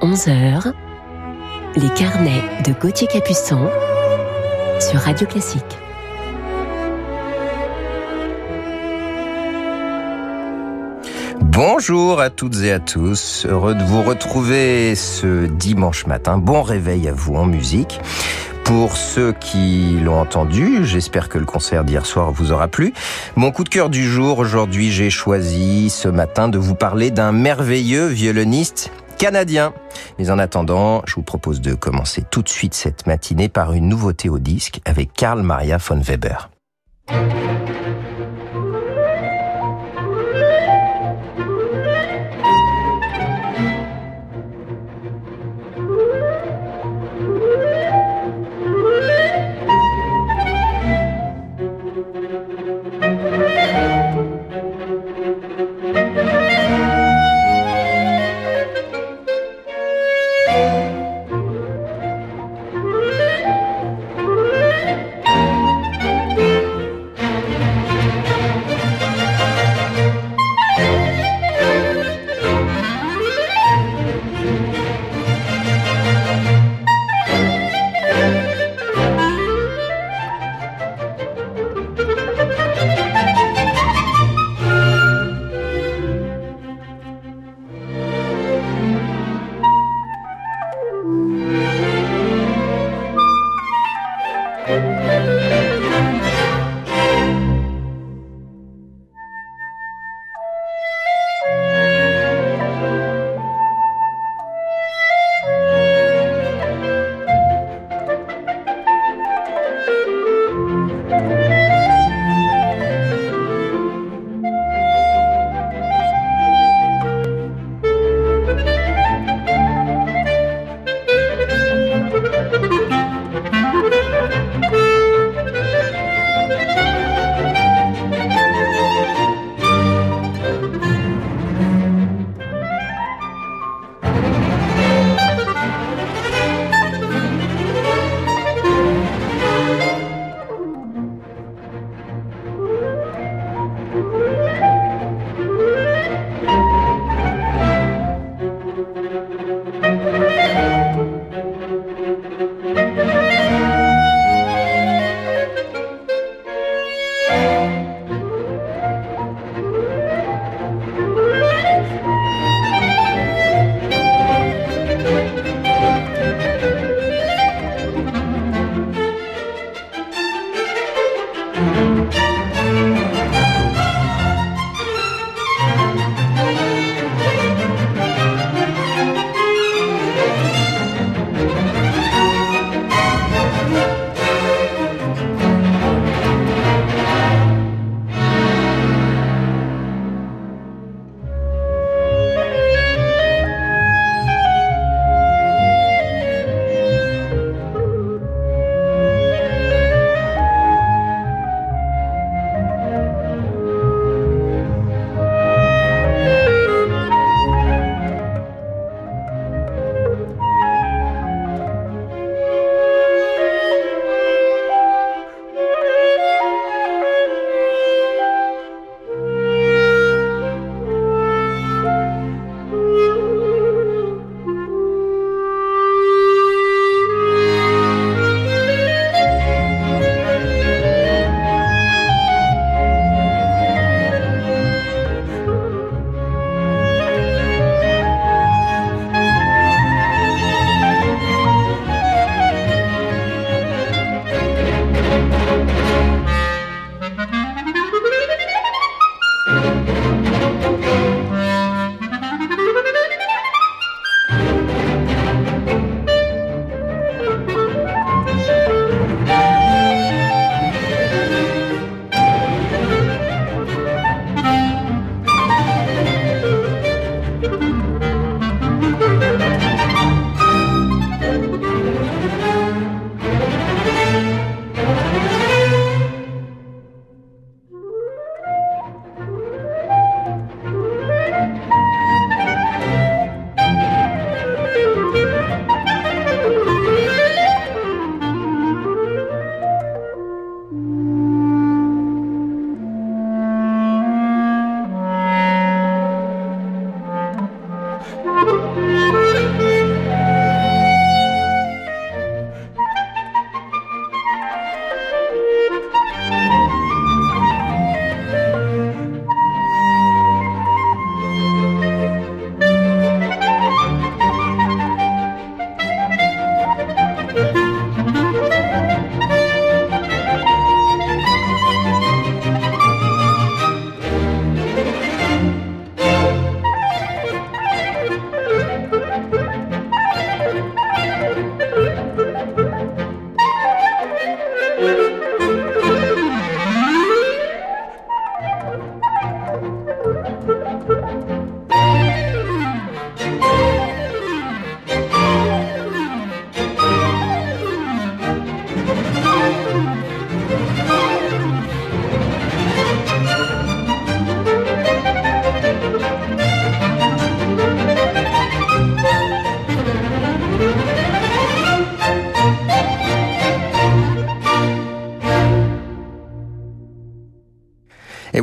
11h, les carnets de Gauthier Capuçon sur Radio Classique. Bonjour à toutes et à tous, heureux de vous retrouver ce dimanche matin. Bon réveil à vous en musique. Pour ceux qui l'ont entendu, j'espère que le concert d'hier soir vous aura plu. Mon coup de cœur du jour, aujourd'hui, j'ai choisi ce matin de vous parler d'un merveilleux violoniste canadien. Mais en attendant, je vous propose de commencer tout de suite cette matinée par une nouveauté au disque avec Karl Maria von Weber.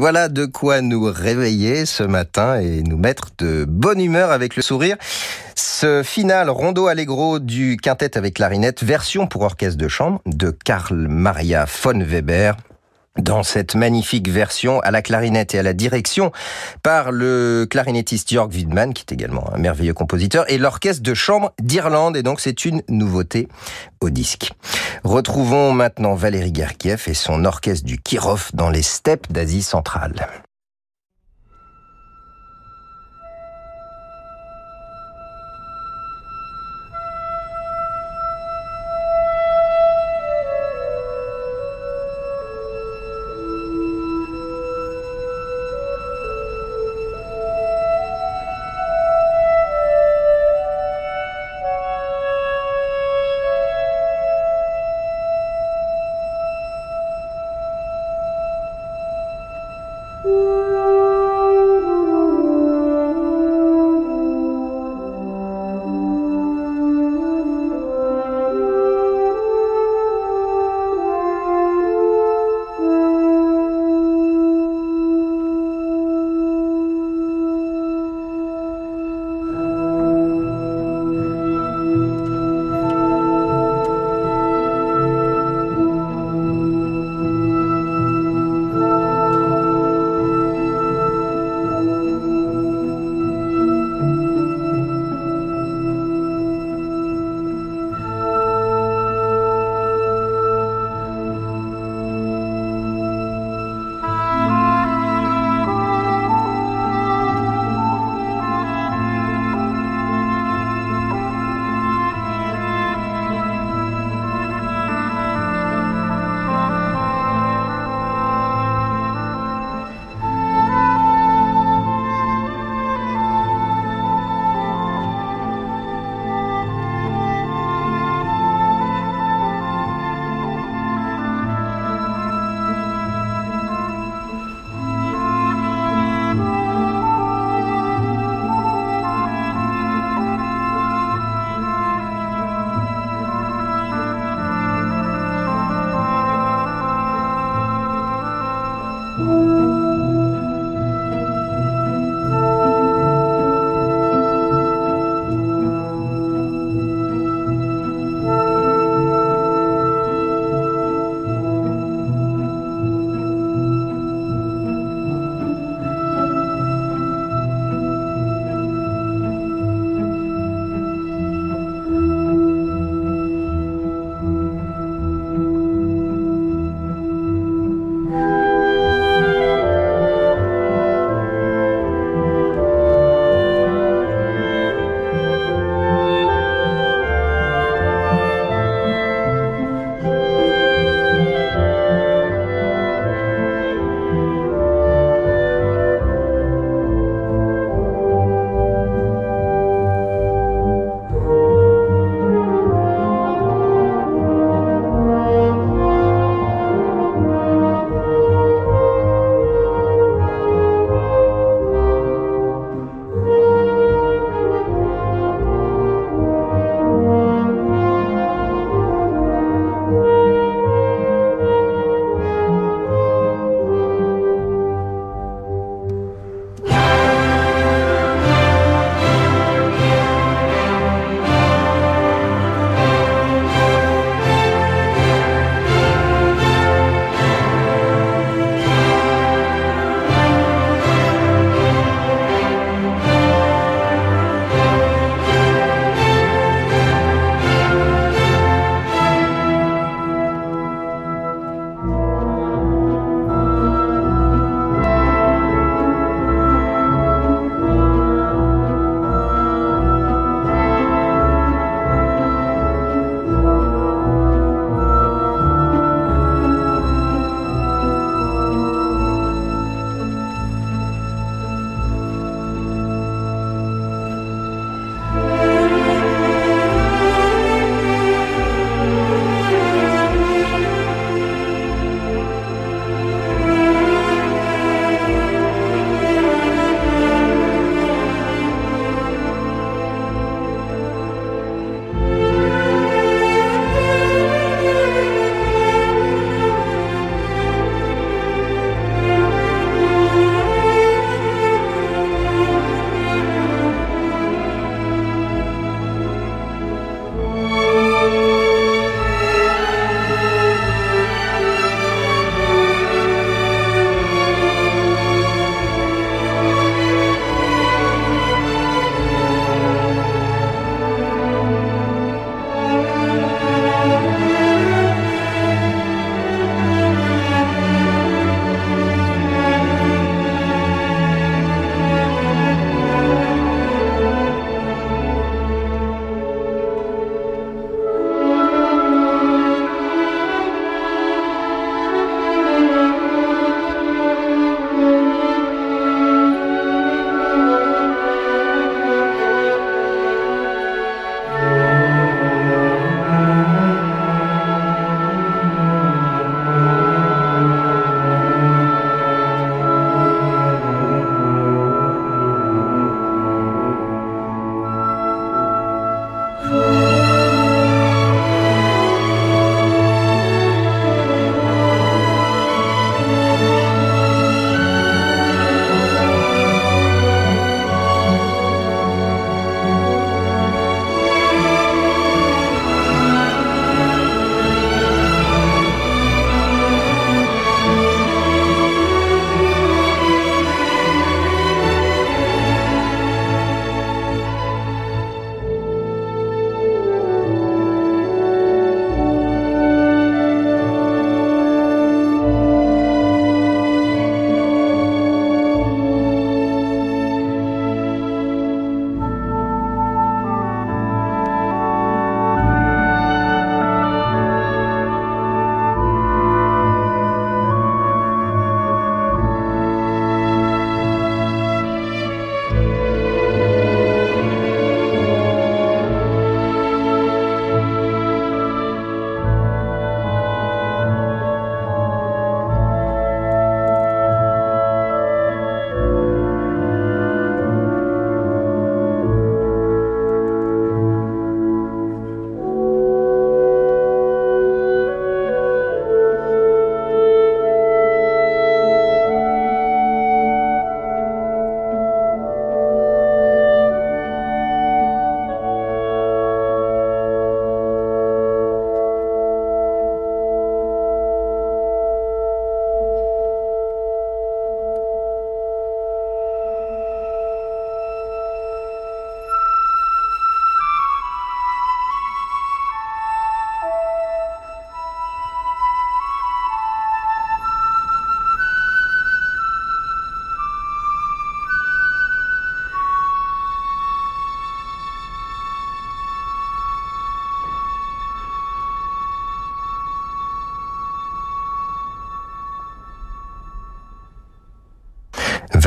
Voilà de quoi nous réveiller ce matin et nous mettre de bonne humeur avec le sourire. Ce final rondo allegro du quintet avec clarinette, version pour orchestre de chambre de Karl Maria von Weber dans cette magnifique version à la clarinette et à la direction par le clarinettiste Jörg Widman, qui est également un merveilleux compositeur, et l'orchestre de chambre d'Irlande, et donc c'est une nouveauté au disque. Retrouvons maintenant Valérie Gergiev et son orchestre du Kirov dans les steppes d'Asie centrale.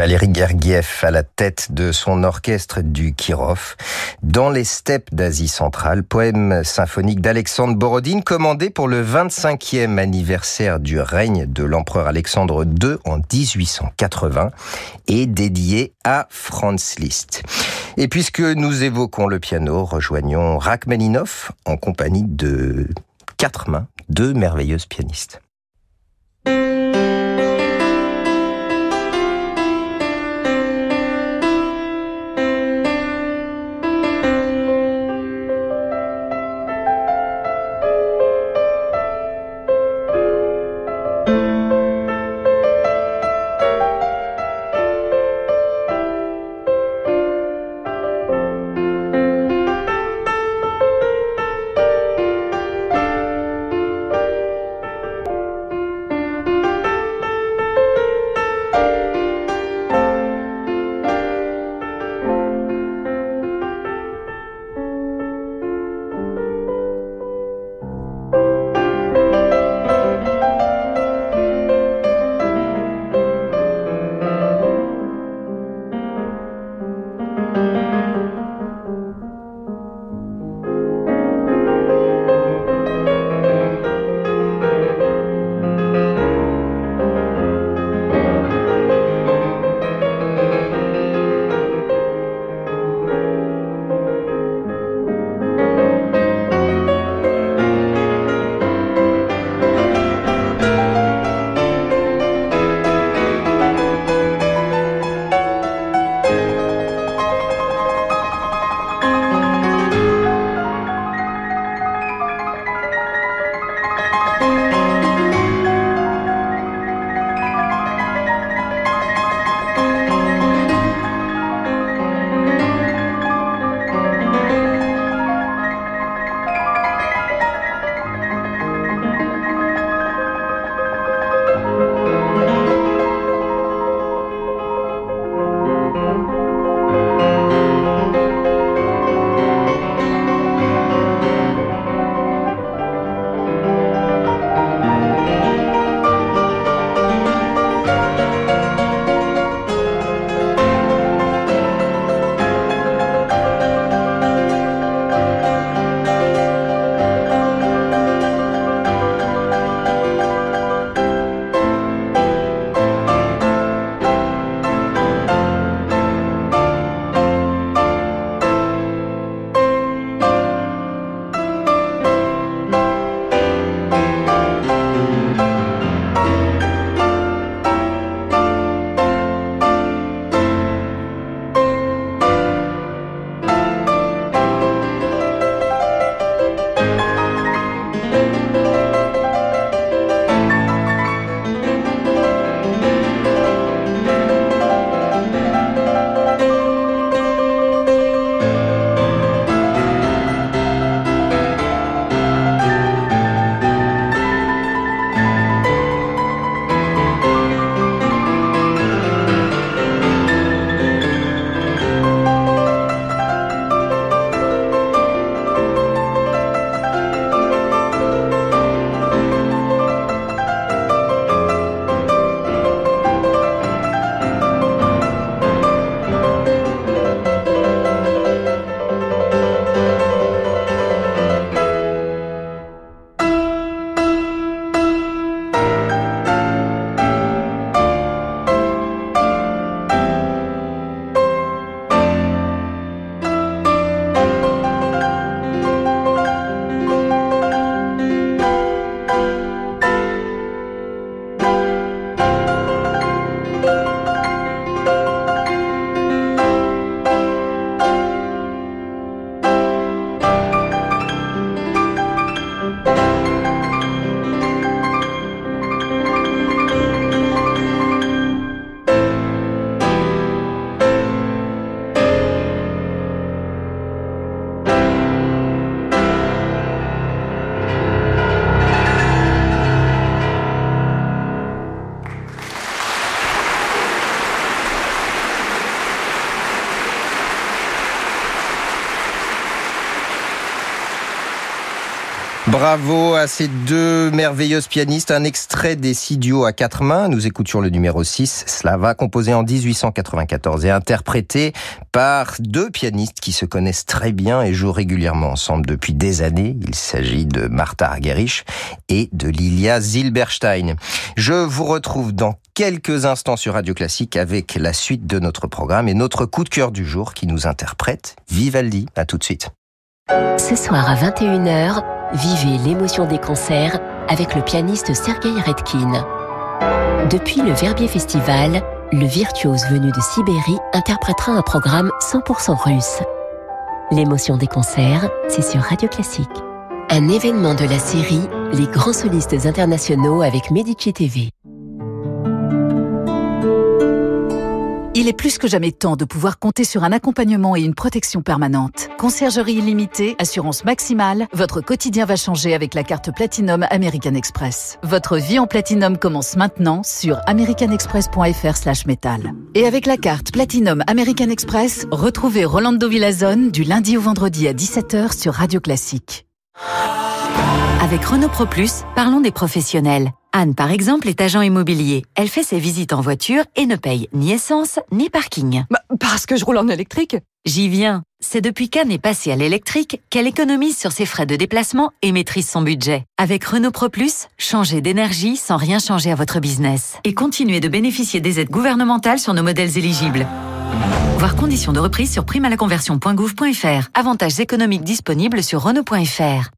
Valérie Gergiev à la tête de son orchestre du Kirov dans les steppes d'Asie centrale, poème symphonique d'Alexandre Borodine commandé pour le 25e anniversaire du règne de l'empereur Alexandre II en 1880 et dédié à Franz Liszt. Et puisque nous évoquons le piano, rejoignons Rachmaninoff en compagnie de quatre mains, deux merveilleuses pianistes. Bravo à ces deux merveilleuses pianistes. Un extrait des six à quatre mains. Nous écoutions le numéro 6, Slava, composé en 1894 et interprété par deux pianistes qui se connaissent très bien et jouent régulièrement ensemble depuis des années. Il s'agit de Martha Argerich et de Lilia Zilberstein. Je vous retrouve dans quelques instants sur Radio Classique avec la suite de notre programme et notre coup de cœur du jour qui nous interprète Vivaldi. À tout de suite. Ce soir à 21h, vivez l'émotion des concerts avec le pianiste Sergei Redkin. Depuis le Verbier Festival, le virtuose venu de Sibérie interprétera un programme 100% russe. L'émotion des concerts, c'est sur Radio Classique. Un événement de la série Les grands solistes internationaux avec Medici TV. Il est plus que jamais temps de pouvoir compter sur un accompagnement et une protection permanente. Conciergerie illimitée, assurance maximale, votre quotidien va changer avec la carte Platinum American Express. Votre vie en Platinum commence maintenant sur americanexpress.fr/metal. Et avec la carte Platinum American Express, retrouvez Rolando Villazone du lundi au vendredi à 17h sur Radio Classique. Avec Renault Pro Plus, parlons des professionnels. Anne, par exemple, est agent immobilier. Elle fait ses visites en voiture et ne paye ni essence ni parking. Bah, parce que je roule en électrique. J'y viens. C'est depuis qu'Anne est passée à l'électrique qu'elle économise sur ses frais de déplacement et maîtrise son budget. Avec Renault Pro Plus, changez d'énergie sans rien changer à votre business. Et continuez de bénéficier des aides gouvernementales sur nos modèles éligibles. Voir conditions de reprise sur primalaconversion.gouv.fr. Avantages économiques disponibles sur Renault.fr.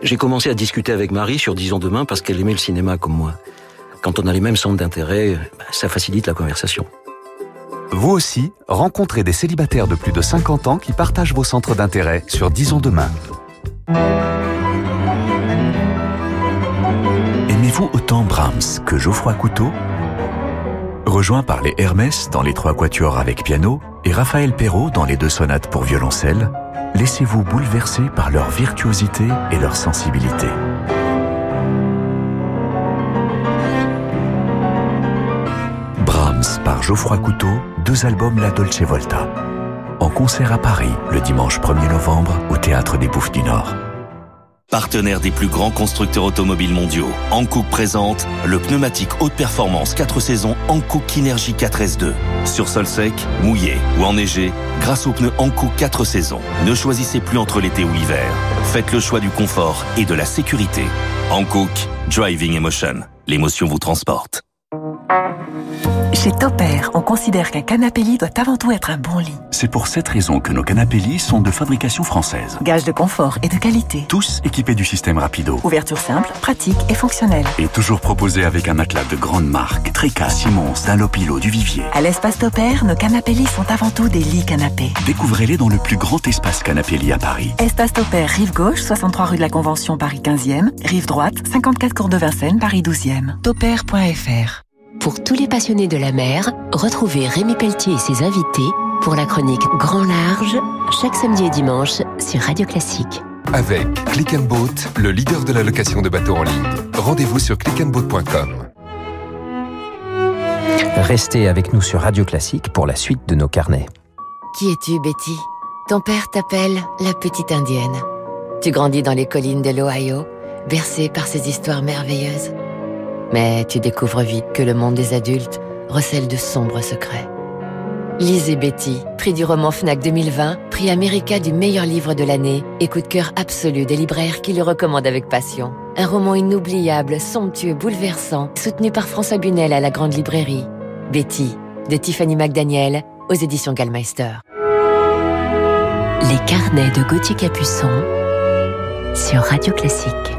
J'ai commencé à discuter avec Marie sur Disons demain parce qu'elle aimait le cinéma comme moi. Quand on a les mêmes centres d'intérêt, bah, ça facilite la conversation. Vous aussi, rencontrez des célibataires de plus de 50 ans qui partagent vos centres d'intérêt sur Disons demain. Aimez-vous autant Brahms que Geoffroy Couteau? Rejoint par les Hermès dans les trois quatuors avec piano et Raphaël Perrault dans les deux sonates pour violoncelle, laissez-vous bouleverser par leur virtuosité et leur sensibilité. Brahms par Geoffroy Couteau, deux albums La Dolce Volta. En concert à Paris le dimanche 1er novembre au Théâtre des Bouffes du Nord. Partenaire des plus grands constructeurs automobiles mondiaux, Hankook présente le pneumatique haute performance 4 saisons Hankook Kinergy 4S2. Sur sol sec, mouillé ou enneigé, grâce aux pneus Hankook 4 saisons, ne choisissez plus entre l'été ou l'hiver. Faites le choix du confort et de la sécurité. Hankook Driving Emotion. L'émotion vous transporte. Chez Topair, on considère qu'un canapé lit doit avant tout être un bon lit. C'est pour cette raison que nos canapés lits sont de fabrication française. Gage de confort et de qualité. Tous équipés du système Rapido. Ouverture simple, pratique et fonctionnelle. Et toujours proposés avec un matelas de grande marque. Trica, Simons, Dunlopilo, du Vivier. À l'espace Topair, nos canapés lits sont avant tout des lits canapés. Découvrez-les dans le plus grand espace canapé lit à Paris. Espace Topair, rive gauche, 63 rue de la Convention, Paris 15e. Rive droite, 54 cours de Vincennes, Paris 12e. Topair.fr Pour tous les passionnés de la mer, retrouvez Rémi Pelletier et ses invités pour la chronique Grand Large, chaque samedi et dimanche sur Radio Classique. Avec Click and Boat, le leader de la location de bateaux en ligne. Rendez-vous sur clickandboat.com. Restez avec nous sur Radio Classique pour la suite de nos carnets. Qui es-tu, Betty? Ton père t'appelle la petite indienne. Tu grandis dans les collines de l'Ohio, bercée par ces histoires merveilleuses. Mais tu découvres vite que le monde des adultes recèle de sombres secrets. Lisez Betty, prix du roman FNAC 2020, prix America du meilleur livre de l'année et coup de cœur absolu des libraires qui le recommandent avec passion. Un roman inoubliable, somptueux, bouleversant, soutenu par François Bunel à la Grande Librairie. Betty, de Tiffany McDaniel, aux éditions Gallmeister. Les carnets de Gauthier Capuçon sur Radio Classique.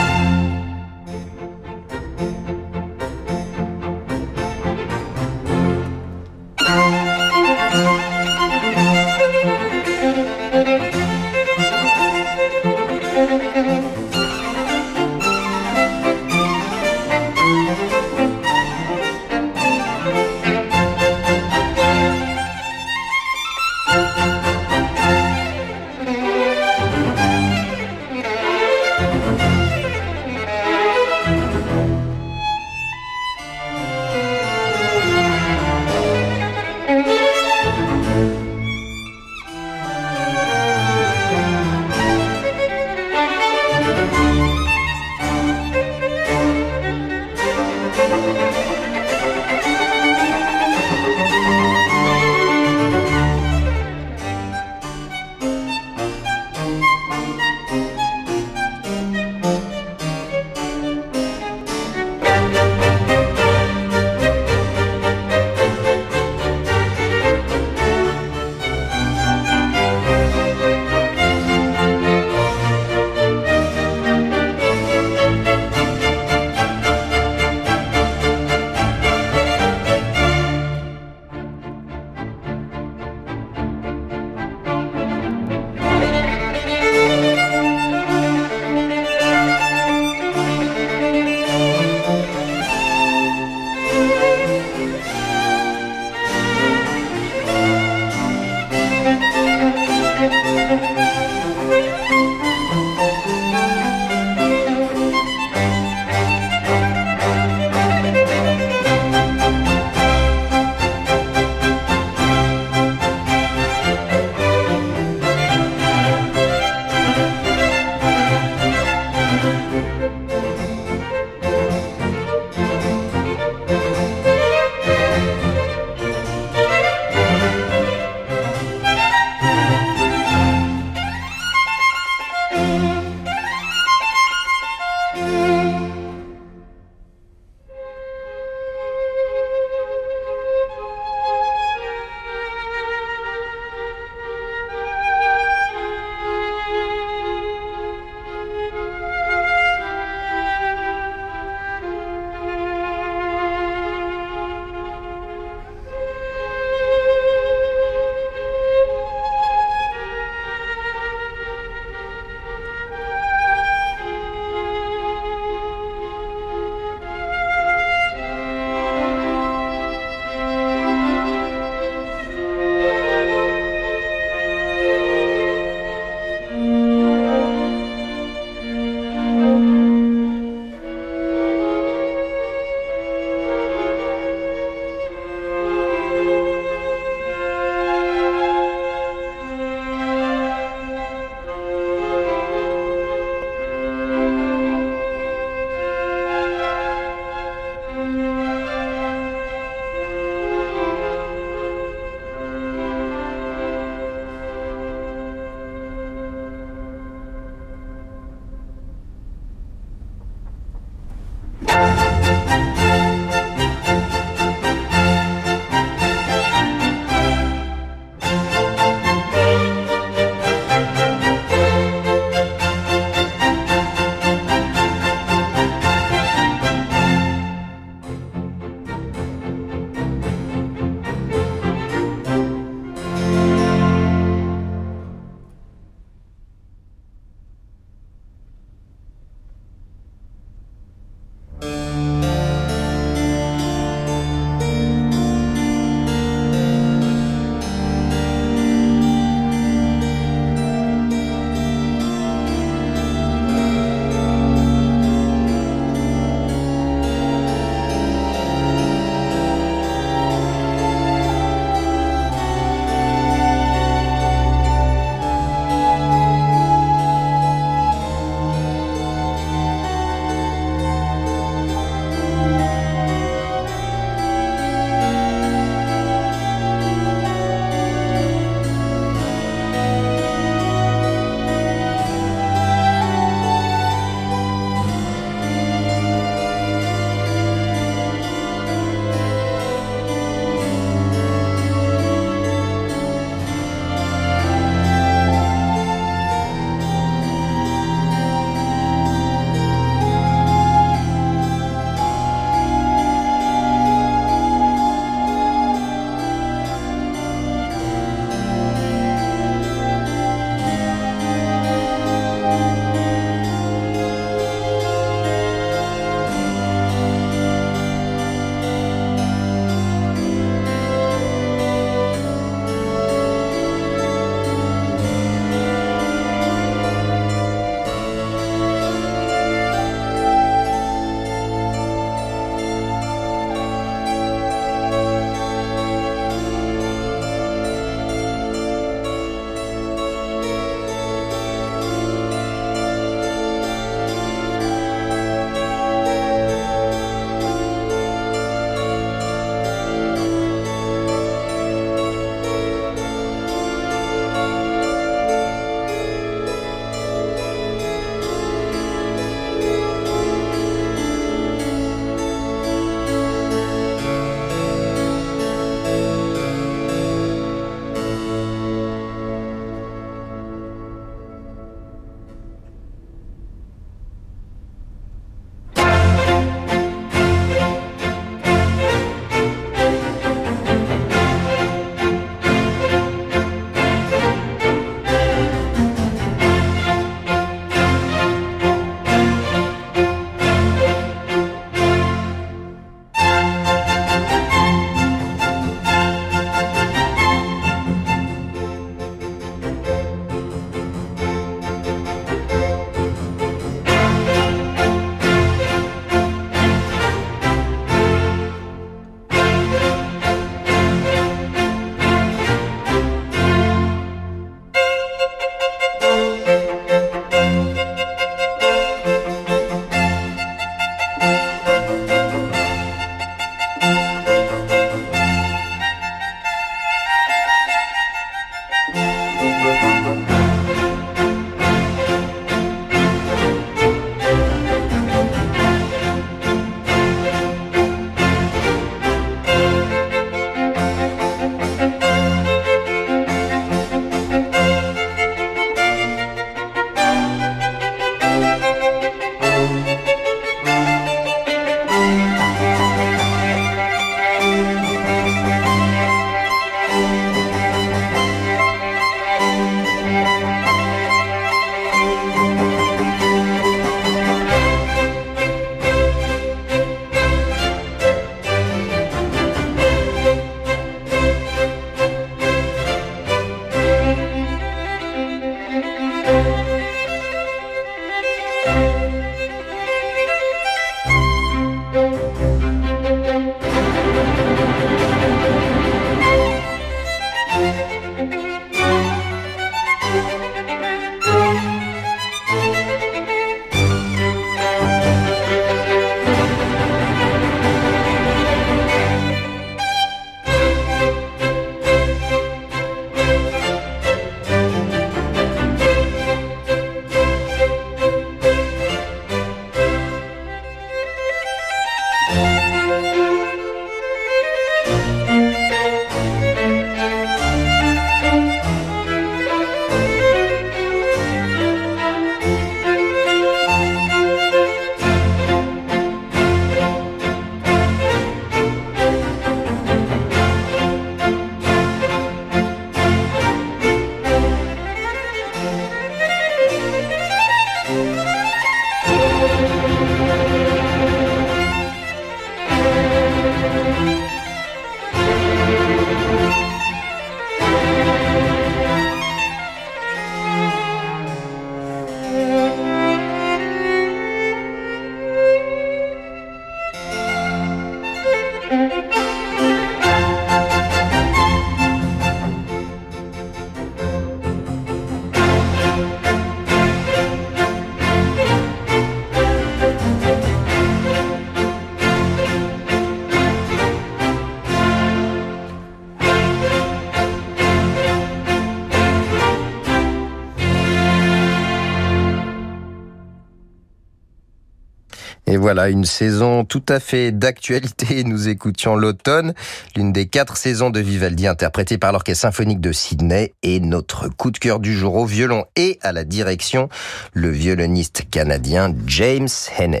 Voilà, une saison tout à fait d'actualité. Nous écoutions l'automne, l'une des quatre saisons de Vivaldi interprétée par l'Orchestre symphonique de Sydney et notre coup de cœur du jour au violon et à la direction, le violoniste canadien James Hennes.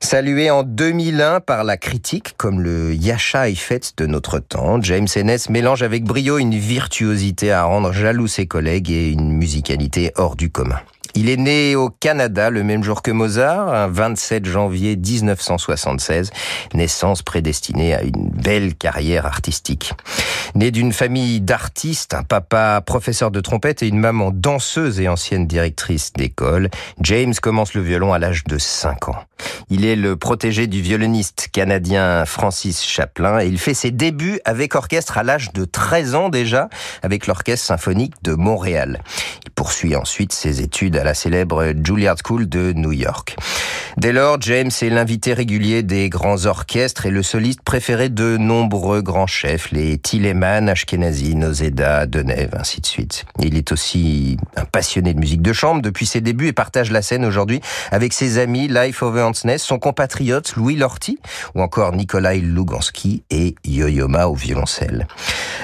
Salué en 2001 par la critique comme le Yasha Eiffet de notre temps, James Hennes mélange avec brio une virtuosité à rendre jaloux ses collègues et une musicalité hors du commun. Il est né au Canada le même jour que Mozart, un 27 janvier 1976, naissance prédestinée à une belle carrière artistique. Né d'une famille d'artistes, un papa professeur de trompette et une maman danseuse et ancienne directrice d'école, James commence le violon à l'âge de 5 ans. Il est le protégé du violoniste canadien Francis Chaplin et il fait ses débuts avec orchestre à l'âge de 13 ans déjà avec l'Orchestre symphonique de Montréal. Il poursuit ensuite ses études à la célèbre Juilliard School de New York. Dès lors, James est l'invité régulier des grands orchestres et le soliste préféré de nombreux grands chefs, les Tilleman, Ashkenazi, Nozeda, Deneuve, ainsi de suite. Il est aussi un passionné de musique de chambre depuis ses débuts et partage la scène aujourd'hui avec ses amis Life Over Hansness, son compatriote Louis Lorty ou encore Nikolai Lugansky et Yo-Yo Ma au violoncelle.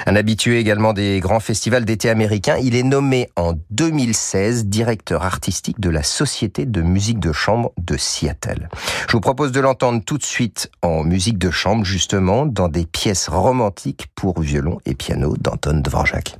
Un habitué également des grands festivals d'été américains, il est nommé en 2016 directeur artistique de la Société de musique de chambre de Seattle. Je vous propose de l'entendre tout de suite en musique de chambre, justement, dans des pièces romantiques pour violon et piano d'Anton Dvorak.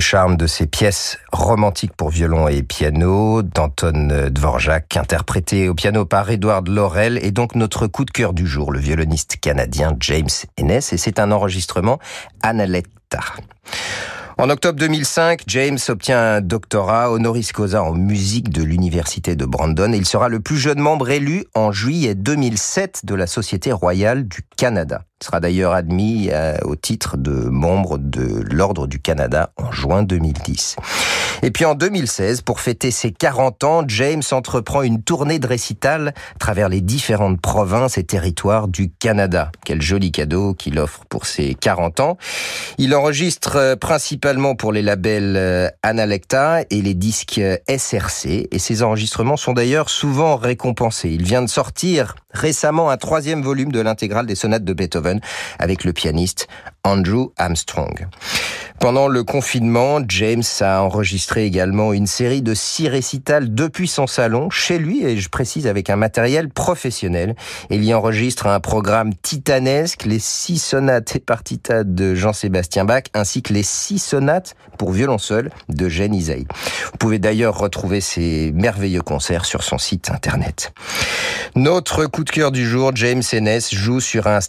Le charme de ces pièces romantiques pour violon et piano d'Anton Dvorak, interprété au piano par Edward Laurel, est donc notre coup de cœur du jour, le violoniste canadien James Ennis, et c'est un enregistrement Analetta. En octobre 2005, James obtient un doctorat honoris causa en musique de l'université de Brandon et il sera le plus jeune membre élu en juillet 2007 de la Société royale du Canada. Sera d'ailleurs admis euh, au titre de membre de l'Ordre du Canada en juin 2010. Et puis en 2016, pour fêter ses 40 ans, James entreprend une tournée de récital à travers les différentes provinces et territoires du Canada. Quel joli cadeau qu'il offre pour ses 40 ans. Il enregistre euh, principalement pour les labels euh, Analecta et les disques SRC et ses enregistrements sont d'ailleurs souvent récompensés. Il vient de sortir récemment un troisième volume de l'intégrale des sonates de Beethoven avec le pianiste Andrew Armstrong. Pendant le confinement, James a enregistré également une série de six récitals depuis son salon, chez lui, et je précise avec un matériel professionnel. Il y enregistre un programme titanesque, les six sonates et partitas de Jean-Sébastien Bach, ainsi que les six sonates pour violon seul de Jeanne Isaïe. Vous pouvez d'ailleurs retrouver ces merveilleux concerts sur son site internet. Notre coup de cœur du jour, James Ennis joue sur un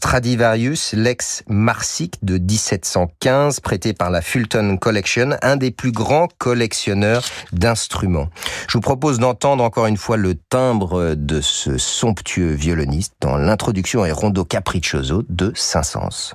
Stradivarius Lex Marsic de 1715, prêté par la Fulton Collection, un des plus grands collectionneurs d'instruments. Je vous propose d'entendre encore une fois le timbre de ce somptueux violoniste dans l'introduction et rondo capriccioso de Saint-Saëns.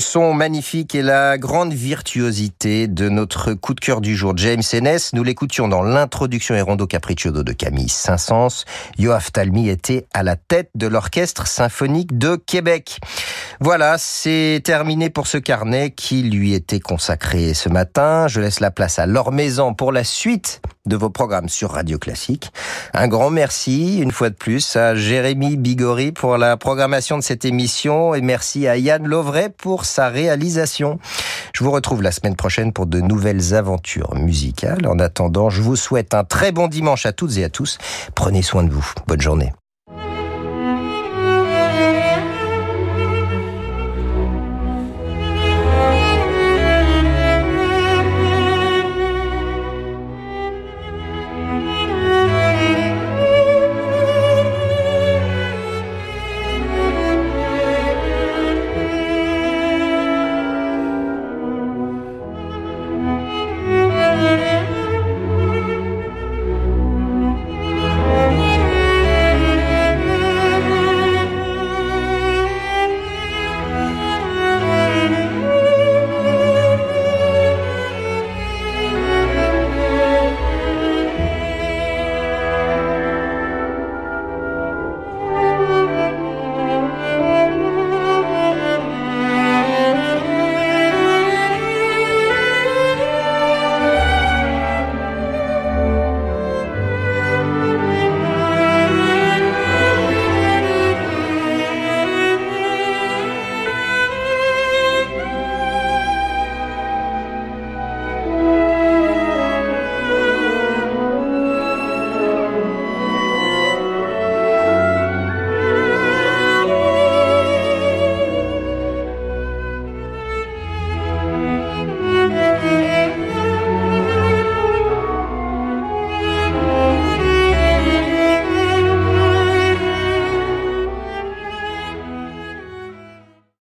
Le son magnifique et la grande virtuosité de notre coup de cœur du jour, James Ennis. Nous l'écoutions dans l'introduction et rondo capriccioso de Camille Saint-Saëns. Yoav Talmi était à la tête de l'Orchestre symphonique de Québec. Voilà, c'est terminé pour ce carnet qui lui était consacré ce matin. Je laisse la place à Laure Maison pour la suite de vos programmes sur Radio Classique. Un grand merci, une fois de plus, à Jérémy Bigori pour la programmation de cette émission et merci à Yann Lovray pour sa réalisation. Je vous retrouve la semaine prochaine pour de nouvelles aventures musicales. En attendant, je vous souhaite un très bon dimanche à toutes et à tous. Prenez soin de vous. Bonne journée.